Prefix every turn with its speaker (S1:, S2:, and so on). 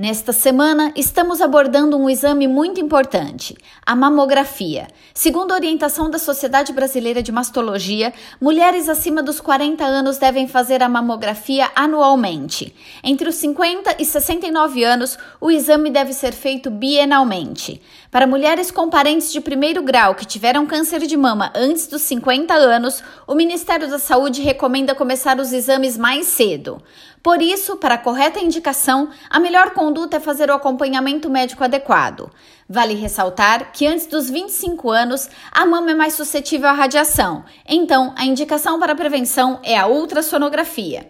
S1: Nesta semana, estamos abordando um exame muito importante, a mamografia. Segundo a orientação da Sociedade Brasileira de Mastologia, mulheres acima dos 40 anos devem fazer a mamografia anualmente. Entre os 50 e 69 anos, o exame deve ser feito bienalmente. Para mulheres com parentes de primeiro grau que tiveram câncer de mama antes dos 50 anos, o Ministério da Saúde recomenda começar os exames mais cedo. Por isso, para a correta indicação, a melhor conduta é fazer o acompanhamento médico adequado. Vale ressaltar que antes dos 25 anos, a mama é mais suscetível à radiação, então a indicação para prevenção é a ultrassonografia.